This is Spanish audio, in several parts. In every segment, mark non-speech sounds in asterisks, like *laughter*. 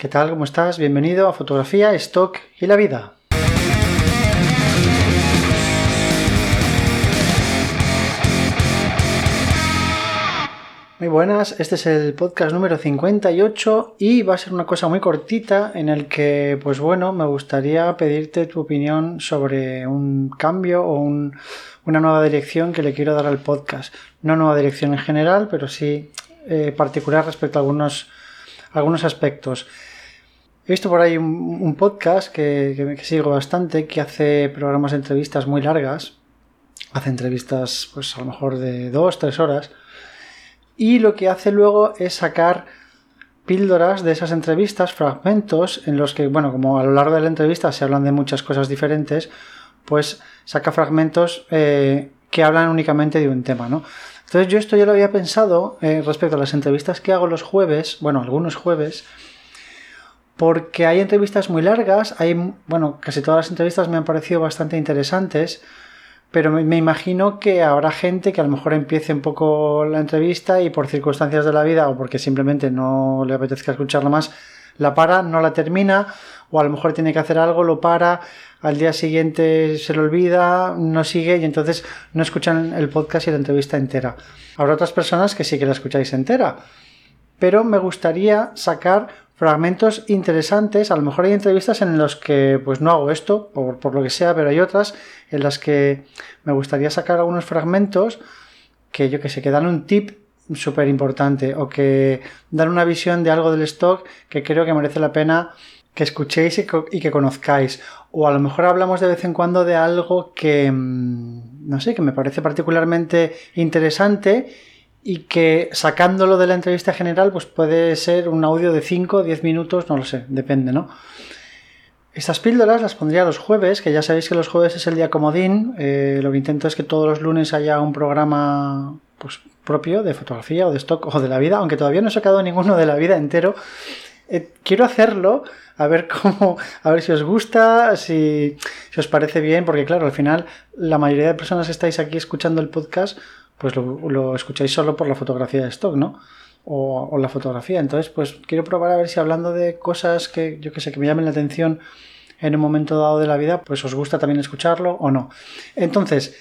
¿Qué tal? ¿Cómo estás? Bienvenido a Fotografía, Stock y la Vida. Muy buenas, este es el podcast número 58 y va a ser una cosa muy cortita en el que, pues bueno, me gustaría pedirte tu opinión sobre un cambio o una nueva dirección que le quiero dar al podcast. No nueva dirección en general, pero sí eh, particular respecto a algunos, algunos aspectos. He visto por ahí un, podcast que, sigo bastante que hace programas de entrevistas muy largas. Hace entrevistas, pues a lo mejor de dos, tres horas y lo que hace luego es sacar píldoras de esas entrevistas, fragmentos en los que, bueno, como a lo largo de la entrevista se hablan de muchas cosas diferentes, pues saca fragmentos eh, que hablan únicamente de un tema, ¿no? Entonces yo esto ya lo había pensado eh, respecto a las entrevistas que hago los jueves, bueno, algunos jueves, porque hay entrevistas muy largas, hay, bueno, casi todas las entrevistas me han parecido bastante interesantes, pero me imagino que habrá gente que a lo mejor empiece un poco la entrevista y por circunstancias de la vida o porque simplemente no le apetezca escucharla más, la para, no la termina, o a lo mejor tiene que hacer algo, lo para, al día siguiente se le olvida, no sigue y entonces no escuchan el podcast y la entrevista entera. Habrá otras personas que sí que la escucháis entera, pero me gustaría sacar fragmentos interesantes. A lo mejor hay entrevistas en las que pues no hago esto, por, por lo que sea, pero hay otras en las que me gustaría sacar algunos fragmentos que yo que sé, que dan un tip súper importante o que dan una visión de algo del stock que creo que merece la pena que escuchéis y que, conozcáis. O a lo mejor hablamos de vez en cuando de algo que, mm, no sé, que me parece particularmente interesante y que sacándolo de la entrevista general pues puede ser un audio de 5 o 10 minutos, no lo sé, depende, ¿no? Estas píldoras las pondría los jueves, que ya sabéis que los jueves es el día comodín. Eh, lo que intento es que todos los lunes haya un programa pues, propio de fotografía o de stock o de la vida, aunque todavía no he sacado ninguno de la vida entero. Eh, quiero hacerlo, a ver cómo, a ver si os gusta, si, si os parece bien, porque claro, al final la mayoría de personas que estáis aquí escuchando el podcast pues lo, escucháis solo por la fotografía de stock, ¿no? O, la fotografía. Entonces, pues quiero probar a ver si hablando de cosas que yo que sé, que me llamen la atención en un momento dado de la vida, pues os gusta también escucharlo o no. Entonces,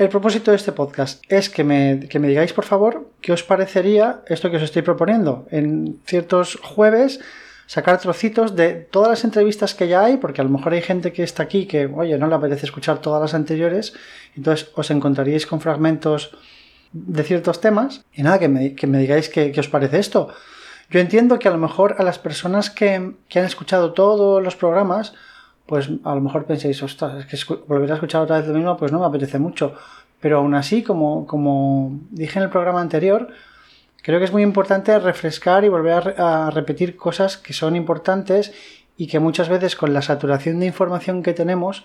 el propósito de este podcast es que me, que me digáis, por favor, qué os parecería esto que os estoy proponiendo. En ciertos jueves sacar trocitos de todas las entrevistas que ya hay, porque a lo mejor hay gente que está aquí que, oye, no le apetece escuchar todas las anteriores, entonces os encontraríais con fragmentos de ciertos temas. Y nada, que me, digáis qué, os parece esto. Yo entiendo que a lo mejor a las personas que, han escuchado todos los programas, pues a lo mejor penséis, ostras, es que volver a escuchar otra vez lo mismo, pues no me apetece mucho. Pero aún así, como, dije en el programa anterior, Creo que es muy importante refrescar y volver a, repetir cosas que son importantes y que muchas veces con la saturación de información que tenemos,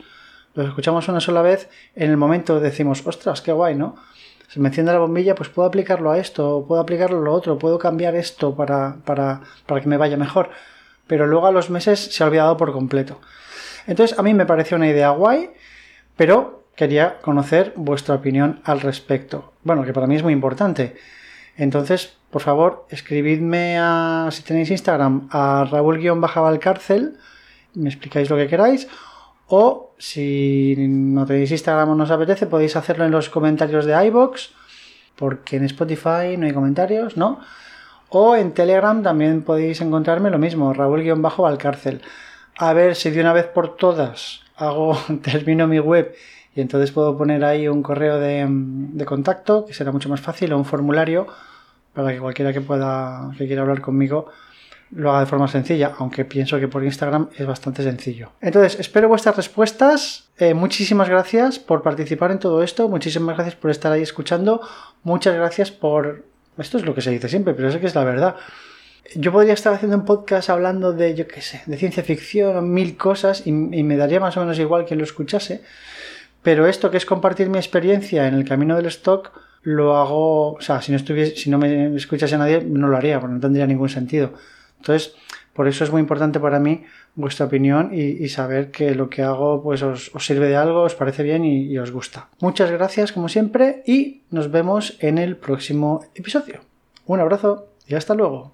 lo escuchamos una sola vez, en el momento decimos, ostras, qué guay, ¿no? Se me enciende la bombilla, pues puedo aplicarlo a esto, puedo aplicarlo a lo otro, puedo cambiar esto para que me vaya mejor. Pero luego a los meses se ha olvidado por completo. Entonces a mí me pareció una idea guay, pero quería conocer vuestra opinión al respecto. Bueno, que para mí es muy importante. Entonces, por favor, escribidme a, si tenéis Instagram, a Raúl-Valcárcel, me explicáis lo que queráis, o si no tenéis Instagram o no os apetece, podéis hacerlo en los comentarios de iBox, porque en Spotify no hay comentarios, ¿no? O en Telegram también podéis encontrarme lo mismo, Raúl-Valcárcel. A ver si de una vez por todas hago, *laughs* termino mi web y entonces puedo poner ahí un correo de, contacto, que será mucho más fácil, o un formulario para que cualquiera que pueda, que quiera hablar conmigo, lo haga de forma sencilla, aunque pienso que por Instagram es bastante sencillo. Entonces, espero vuestras respuestas. Eh, muchísimas gracias por participar en todo esto. Muchísimas gracias por estar ahí escuchando. Muchas gracias por... Esto es lo que se dice siempre, pero sé que es la verdad. Yo podría estar haciendo un podcast hablando de, yo qué sé, de ciencia ficción, mil cosas, y, me daría más o menos igual que lo escuchase. Pero esto que es compartir mi experiencia en el camino del stock, lo hago, o sea, si no estuviese, si no me escuchase nadie, no lo haría, porque no tendría ningún sentido. Entonces, por eso es muy importante para mí vuestra opinión y, saber que lo que hago pues os, sirve de algo, os parece bien y, y os gusta. Muchas gracias como siempre y nos vemos en el próximo episodio. Un abrazo y hasta luego.